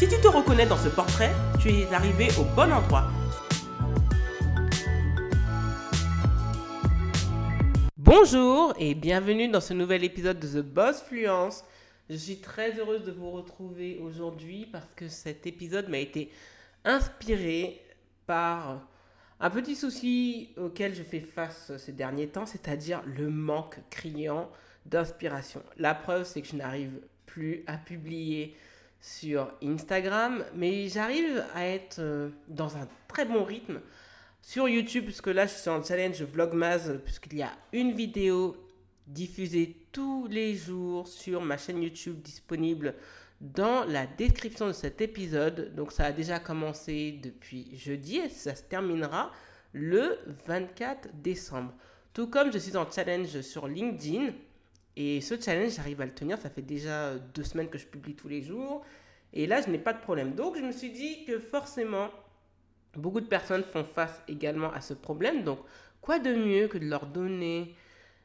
Si tu te reconnais dans ce portrait, tu es arrivé au bon endroit. Bonjour et bienvenue dans ce nouvel épisode de The Boss Fluence. Je suis très heureuse de vous retrouver aujourd'hui parce que cet épisode m'a été inspiré par un petit souci auquel je fais face ces derniers temps, c'est-à-dire le manque criant d'inspiration. La preuve, c'est que je n'arrive plus à publier sur Instagram, mais j'arrive à être euh, dans un très bon rythme sur YouTube, puisque là, je suis en challenge Vlogmas, puisqu'il y a une vidéo diffusée tous les jours sur ma chaîne YouTube disponible dans la description de cet épisode. Donc ça a déjà commencé depuis jeudi et ça se terminera le 24 décembre. Tout comme je suis en challenge sur LinkedIn et ce challenge, j'arrive à le tenir. Ça fait déjà deux semaines que je publie tous les jours et là, je n'ai pas de problème. Donc je me suis dit que forcément, beaucoup de personnes font face également à ce problème. Donc quoi de mieux que de leur donner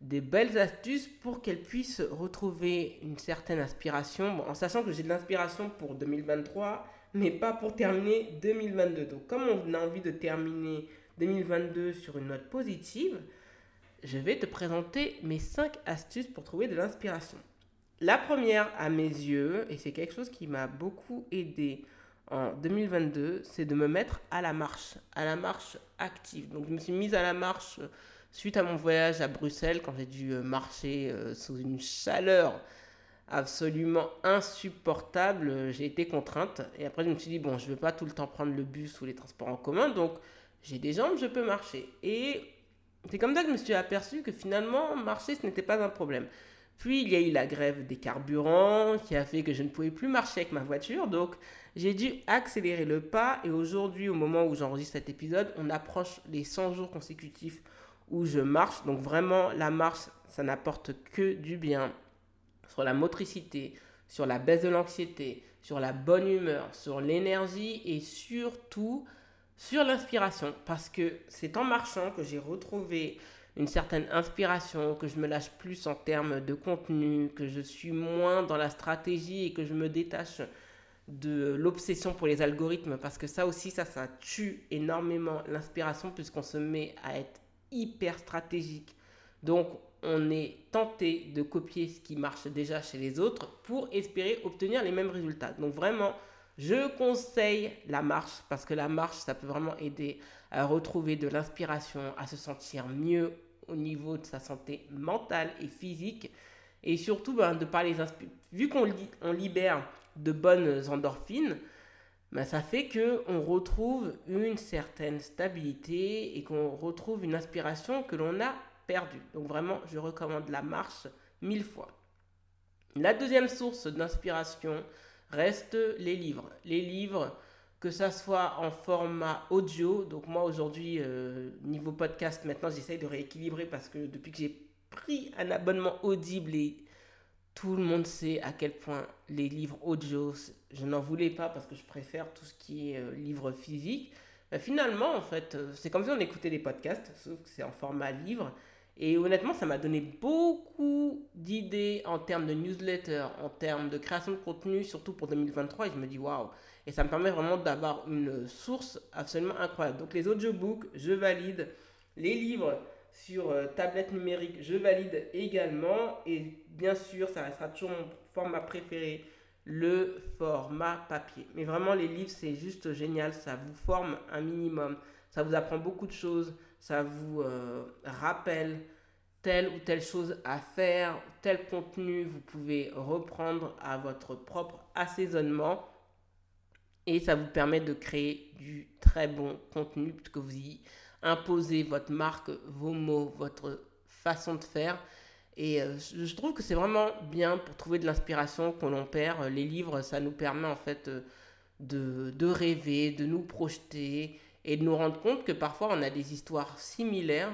des belles astuces pour qu'elles puissent retrouver une certaine inspiration, en sachant que j'ai de l'inspiration pour 2023, mais pas pour terminer 2022. Donc comme on a envie de terminer 2022 sur une note positive, je vais te présenter mes 5 astuces pour trouver de l'inspiration. La première à mes yeux, et c'est quelque chose qui m'a beaucoup aidé en 2022, c'est de me mettre à la marche, à la marche active. Donc je me suis mise à la marche suite à mon voyage à Bruxelles, quand j'ai dû euh, marcher euh, sous une chaleur absolument insupportable, euh, j'ai été contrainte. Et après, je me suis dit, bon, je ne vais pas tout le temps prendre le bus ou les transports en commun, donc j'ai des jambes, je peux marcher. Et c'est comme ça que je me suis aperçu que finalement, marcher, ce n'était pas un problème. Puis il y a eu la grève des carburants qui a fait que je ne pouvais plus marcher avec ma voiture. Donc j'ai dû accélérer le pas. Et aujourd'hui, au moment où j'enregistre cet épisode, on approche les 100 jours consécutifs où je marche. Donc vraiment, la marche, ça n'apporte que du bien sur la motricité, sur la baisse de l'anxiété, sur la bonne humeur, sur l'énergie et surtout sur l'inspiration. Parce que c'est en marchant que j'ai retrouvé une certaine inspiration, que je me lâche plus en termes de contenu, que je suis moins dans la stratégie et que je me détache de l'obsession pour les algorithmes parce que ça aussi ça tue énormément l'inspiration puisqu'on se met à être hyper stratégique. Donc, on est tenté de copier ce qui marche déjà chez les autres pour espérer obtenir les mêmes résultats. Donc, vraiment, je conseille la marche parce que la marche, ça peut vraiment aider à retrouver de l'inspiration, à se sentir mieux au niveau de sa santé mentale et physique. Et surtout, ben, de parler, vu qu'on on libère de bonnes endorphines, ben, ça fait qu'on retrouve une certaine stabilité et qu'on retrouve une inspiration que l'on a perdue. Donc vraiment, je recommande la marche mille fois. La deuxième source d'inspiration reste les livres. Les livres, que ça soit en format audio, donc moi aujourd'hui, euh, niveau podcast, maintenant j'essaye de rééquilibrer parce que depuis que j'ai pris un abonnement audible et tout le monde sait à quel point les livres audio, je n'en voulais pas parce que je préfère tout ce qui est euh, livre physique. finalement, en fait, euh, c'est comme si on écoutait des podcasts, sauf que c'est en format livre. Et honnêtement, ça m'a donné beaucoup d'idées en termes de newsletter, en termes de création de contenu, surtout pour 2023. Et je me dis, waouh! Et ça me permet vraiment d'avoir une source absolument incroyable. Donc, les audiobooks, je valide. Les livres, sur euh, tablette numérique, je valide également. Et bien sûr, ça restera toujours mon format préféré, le format papier. Mais vraiment, les livres, c'est juste génial. Ça vous forme un minimum. Ça vous apprend beaucoup de choses. Ça vous euh, rappelle telle ou telle chose à faire, tel contenu, vous pouvez reprendre à votre propre assaisonnement. Et ça vous permet de créer du très bon contenu puisque vous y imposer votre marque, vos mots, votre façon de faire. Et euh, je trouve que c'est vraiment bien pour trouver de l'inspiration qu'on l'on perd. Les livres, ça nous permet en fait euh, de, de rêver, de nous projeter et de nous rendre compte que parfois on a des histoires similaires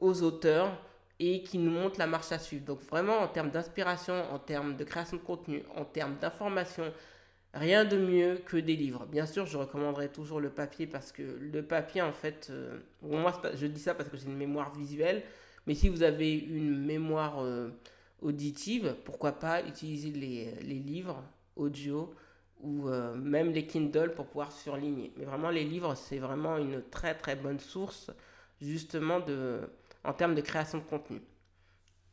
aux auteurs et qui nous montrent la marche à suivre. Donc vraiment en termes d'inspiration, en termes de création de contenu, en termes d'information, rien de mieux que des livres. Bien sûr, je recommanderais toujours le papier parce que le papier, en fait, euh, moi je dis ça parce que j'ai une mémoire visuelle, mais si vous avez une mémoire euh, auditive, pourquoi pas utiliser les livres audio ou euh, même les Kindle pour pouvoir surligner. Mais vraiment, les livres, c'est vraiment une très très bonne source justement de, en termes de création de contenu.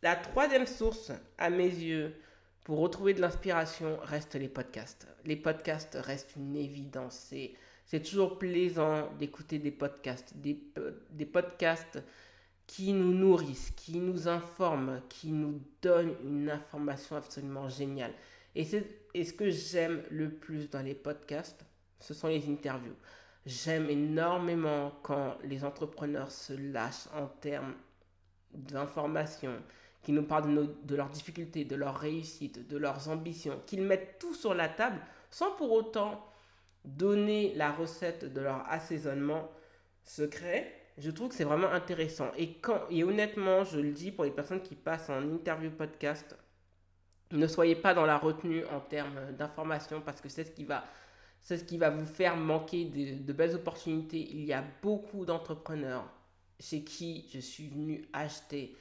La troisième source, à mes yeux, pour retrouver de l'inspiration, reste les podcasts. Les podcasts restent une évidence. C'est toujours plaisant d'écouter des podcasts, des, des podcasts qui nous nourrissent, qui nous informent, qui nous donnent une information absolument géniale. Et, et ce que j'aime le plus dans les podcasts, ce sont les interviews. J'aime énormément quand les entrepreneurs se lâchent en termes d'informations, qui nous parlent de, de, leurs difficultés, de leurs réussites, de leurs ambitions, qu'ils mettent tout sur la table sans pour autant donner la recette de leur assaisonnement secret. Je trouve que c'est vraiment intéressant. Et, quand, et honnêtement, je le dis pour les personnes qui passent en interview podcast, ne soyez pas dans la retenue en termes d'information parce que c'est ce qui va vous faire manquer de, belles opportunités. Il y a beaucoup d'entrepreneurs chez qui je suis venu acheter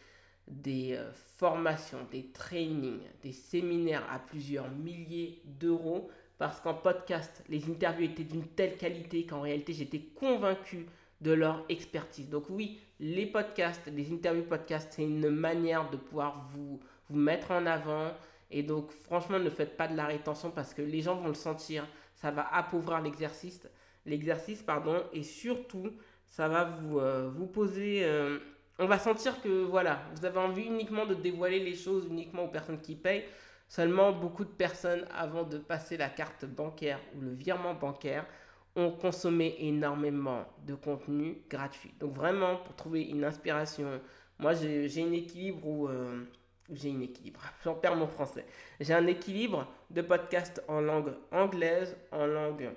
des euh, formations, des trainings, des séminaires à plusieurs milliers d'euros parce qu'en podcast, les interviews étaient d'une telle qualité qu'en réalité, j'étais convaincu de leur expertise. Donc oui, les podcasts, les interviews podcasts, c'est une manière de pouvoir vous mettre en avant. Et donc franchement, ne faites pas de la rétention parce que les gens vont le sentir. Ça va appauvrir l'exercice, l'exercice pardon, et surtout, ça va vous, euh, vous poser euh, on va sentir que voilà, vous avez envie uniquement de dévoiler les choses uniquement aux personnes qui payent. Seulement, beaucoup de personnes, avant de passer la carte bancaire ou le virement bancaire, ont consommé énormément de contenu gratuit. Donc vraiment, pour trouver une inspiration, moi j'ai un équilibre où... Euh, j'ai un équilibre, j'en perds mon français. J'ai un équilibre de podcasts en langue anglaise, en langue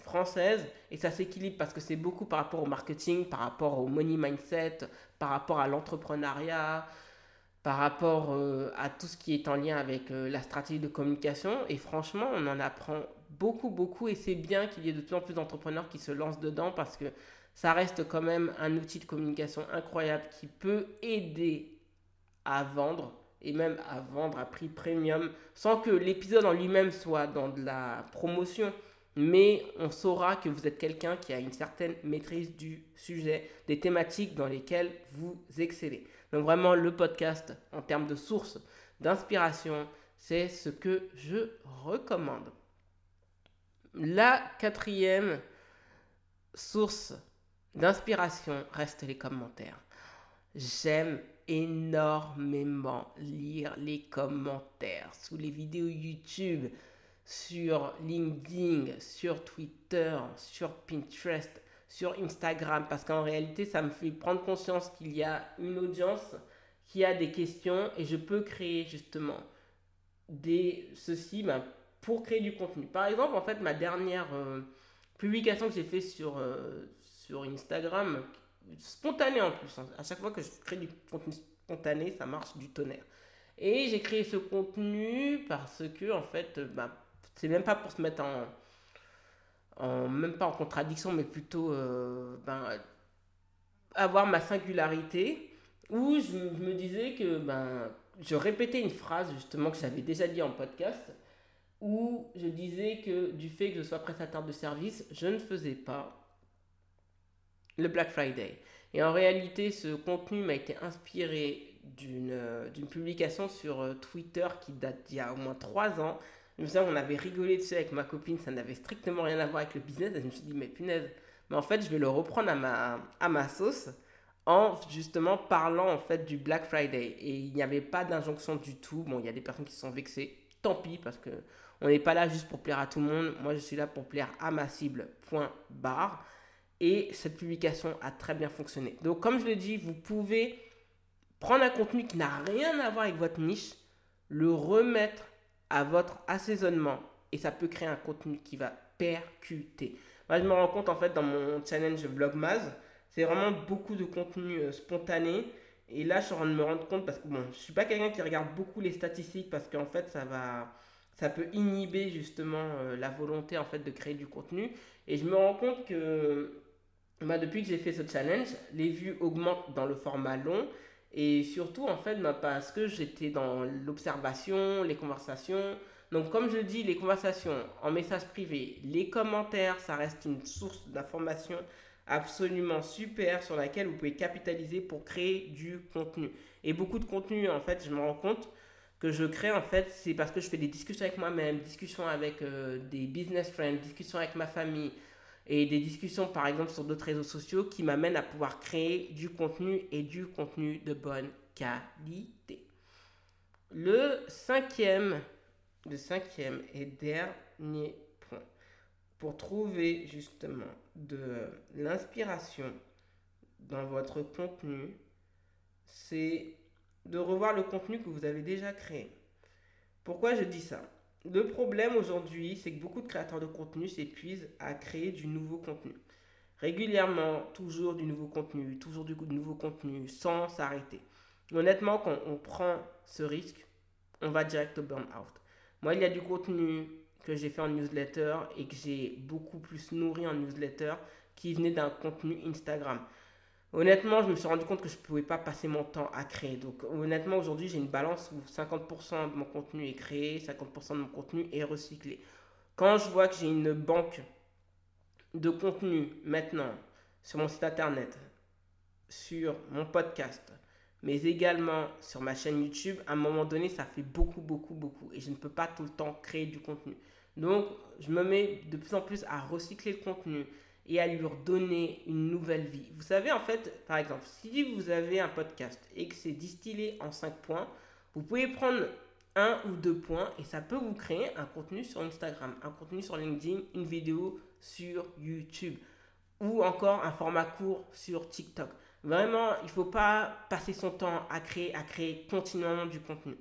française et ça s'équilibre parce que c'est beaucoup par rapport au marketing, par rapport au money mindset, par rapport à l'entrepreneuriat, par rapport euh, à tout ce qui est en lien avec euh, la stratégie de communication. Et franchement, on en apprend beaucoup, beaucoup et c'est bien qu'il y ait de plus en plus d'entrepreneurs qui se lancent dedans parce que ça reste quand même un outil de communication incroyable qui peut aider à vendre et même à vendre à prix premium sans que l'épisode en lui-même soit dans de la promotion mais on saura que vous êtes quelqu'un qui a une certaine maîtrise du sujet, des thématiques dans lesquelles vous excellez. Donc vraiment, le podcast, en termes de source d'inspiration, c'est ce que je recommande. La quatrième source d'inspiration reste les commentaires. J'aime énormément lire les commentaires sous les vidéos YouTube sur LinkedIn, sur Twitter, sur Pinterest, sur Instagram, parce qu'en réalité, ça me fait prendre conscience qu'il y a une audience qui a des questions et je peux créer justement des ceci ben, pour créer du contenu. Par exemple, en fait, ma dernière euh, publication que j'ai fait sur, euh, sur Instagram, spontanée en plus, hein. à chaque fois que je crée du contenu spontané, ça marche du tonnerre. Et j'ai créé ce contenu parce que, en fait, ben, c'est même pas pour se mettre en, même pas en contradiction, mais plutôt euh, ben, avoir ma singularité, où je, me disais que ben, je répétais une phrase justement que j'avais déjà dit en podcast, où je disais que du fait que je sois prestataire de service, je ne faisais pas le Black Friday. Et en réalité, ce contenu m'a été inspiré d'une publication sur euh, Twitter qui date d'il y a au moins trois ans, je me souviens, on avait rigolé dessus avec ma copine, ça n'avait strictement rien à voir avec le business. Et je me suis dit, mais punaise, mais en fait, je vais le reprendre à ma, à ma sauce en justement parlant en fait du Black Friday. Et il n'y avait pas d'injonction du tout. Bon, il y a des personnes qui se sont vexées, tant pis, parce que on n'est pas là juste pour plaire à tout le monde. Moi, je suis là pour plaire à ma cible, point barre. Et cette publication a très bien fonctionné. Donc, comme je l'ai dit, vous pouvez prendre un contenu qui n'a rien à voir avec votre niche, le remettre à votre assaisonnement et ça peut créer un contenu qui va percuter. Moi, je me rends compte en fait dans mon challenge Vlogmas, c'est vraiment beaucoup de contenu euh, spontané. Et là, je suis en train de me rendre compte parce que bon, je suis pas quelqu'un qui regarde beaucoup les statistiques parce qu'en fait, ça va, ça peut inhiber justement euh, la volonté en fait de créer du contenu. Et je me rends compte que bah, depuis que j'ai fait ce challenge, les vues augmentent dans le format long. Et surtout, en fait, bah, parce que j'étais dans l'observation, les conversations. Donc, comme je dis, les conversations en message privé, les commentaires, ça reste une source d'information absolument super sur laquelle vous pouvez capitaliser pour créer du contenu. Et beaucoup de contenu, en fait, je me rends compte que je crée, en fait, c'est parce que je fais des discussions avec moi-même, discussions avec euh, des business friends, discussions avec ma famille, et des discussions par exemple sur d'autres réseaux sociaux qui m'amènent à pouvoir créer du contenu et du contenu de bonne qualité. Le cinquième, le cinquième et dernier point pour trouver justement de l'inspiration dans votre contenu, c'est de revoir le contenu que vous avez déjà créé. Pourquoi je dis ça? Le problème aujourd'hui, c'est que beaucoup de créateurs de contenu s'épuisent à créer du nouveau contenu. Régulièrement, toujours du nouveau contenu, toujours du nouveau contenu, sans s'arrêter. Honnêtement, quand on prend ce risque, on va direct au burn-out. Moi, il y a du contenu que j'ai fait en newsletter et que j'ai beaucoup plus nourri en newsletter qui venait d'un contenu Instagram. Honnêtement, je me suis rendu compte que je ne pouvais pas passer mon temps à créer. Donc honnêtement, aujourd'hui, j'ai une balance où 50% de mon contenu est créé, 50% de mon contenu est recyclé. Quand je vois que j'ai une banque de contenu maintenant sur mon site internet, sur mon podcast, mais également sur ma chaîne YouTube, à un moment donné, ça fait beaucoup, beaucoup, beaucoup. Et je ne peux pas tout le temps créer du contenu. Donc, je me mets de plus en plus à recycler le contenu et à lui redonner une nouvelle vie. Vous savez, en fait, par exemple, si vous avez un podcast et que c'est distillé en 5 points, vous pouvez prendre un ou deux points et ça peut vous créer un contenu sur Instagram, un contenu sur LinkedIn, une vidéo sur YouTube ou encore un format court sur TikTok. Vraiment, il ne faut pas passer son temps à créer, à créer continuellement du contenu.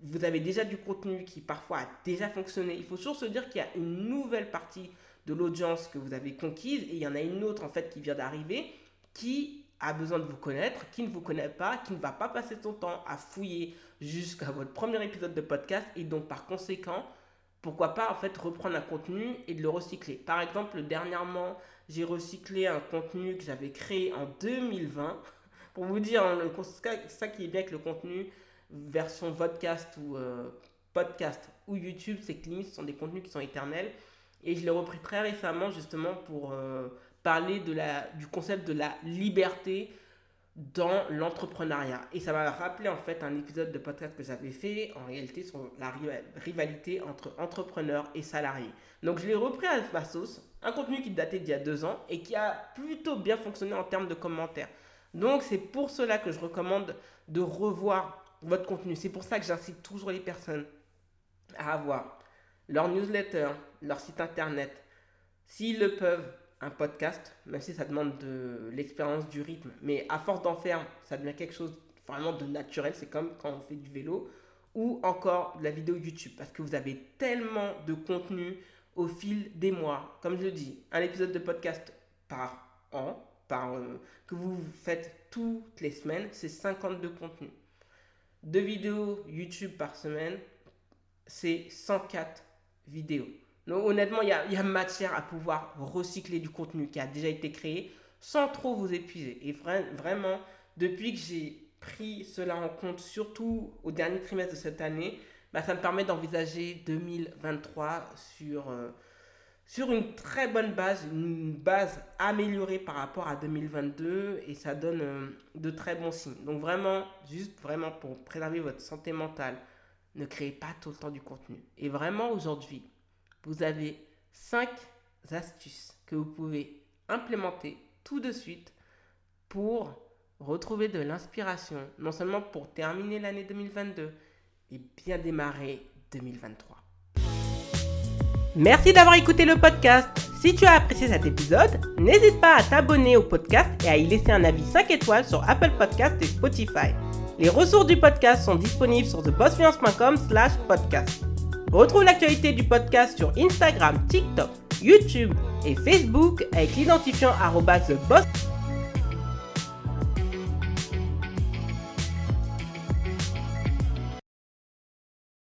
Vous avez déjà du contenu qui parfois a déjà fonctionné. Il faut toujours se dire qu'il y a une nouvelle partie de l'audience que vous avez conquise et il y en a une autre en fait qui vient d'arriver qui a besoin de vous connaître, qui ne vous connaît pas, qui ne va pas passer son temps à fouiller jusqu'à votre premier épisode de podcast et donc par conséquent, pourquoi pas en fait reprendre un contenu et de le recycler. Par exemple, dernièrement, j'ai recyclé un contenu que j'avais créé en 2020 pour vous dire hein, ça qui est bien avec le contenu version podcast ou euh, podcast ou YouTube, c'est que limite ce sont des contenus qui sont éternels. Et je l'ai repris très récemment justement pour euh, parler de la, du concept de la liberté dans l'entrepreneuriat. Et ça m'a rappelé en fait un épisode de podcast que j'avais fait en réalité sur la rivalité entre entrepreneurs et salariés. Donc je l'ai repris à ma sauce, un contenu qui datait d'il y a deux ans et qui a plutôt bien fonctionné en termes de commentaires. Donc c'est pour cela que je recommande de revoir votre contenu. C'est pour ça que j'incite toujours les personnes à avoir leur newsletter, leur site internet, s'ils le peuvent, un podcast, même si ça demande de l'expérience du rythme, mais à force d'en faire, ça devient quelque chose vraiment de naturel, c'est comme quand on fait du vélo, ou encore de la vidéo YouTube, parce que vous avez tellement de contenu au fil des mois. Comme je le dis, un épisode de podcast par an, euh, que vous faites toutes les semaines, c'est 52 contenus. Deux vidéos YouTube par semaine, c'est 104 vidéo. Donc honnêtement, il y a, matière à pouvoir recycler du contenu qui a déjà été créé sans trop vous épuiser. Et vraiment, depuis que j'ai pris cela en compte, surtout au dernier trimestre de cette année, bah, ça me permet d'envisager 2023 sur, euh, sur une très bonne base, une base améliorée par rapport à 2022 et ça donne euh, de très bons signes. Donc vraiment, juste vraiment pour préserver votre santé mentale, ne créez pas tout le temps du contenu. Et vraiment aujourd'hui, vous avez 5 astuces que vous pouvez implémenter tout de suite pour retrouver de l'inspiration, non seulement pour terminer l'année 2022 et bien démarrer 2023. Merci d'avoir écouté le podcast. Si tu as apprécié cet épisode, n'hésite pas à t'abonner au podcast et à y laisser un avis 5 étoiles sur Apple Podcast et Spotify. Les ressources du podcast sont disponibles sur thebossfluence.com slash podcast. Retrouve l'actualité du podcast sur Instagram, TikTok, YouTube et Facebook avec l'identifiant Boss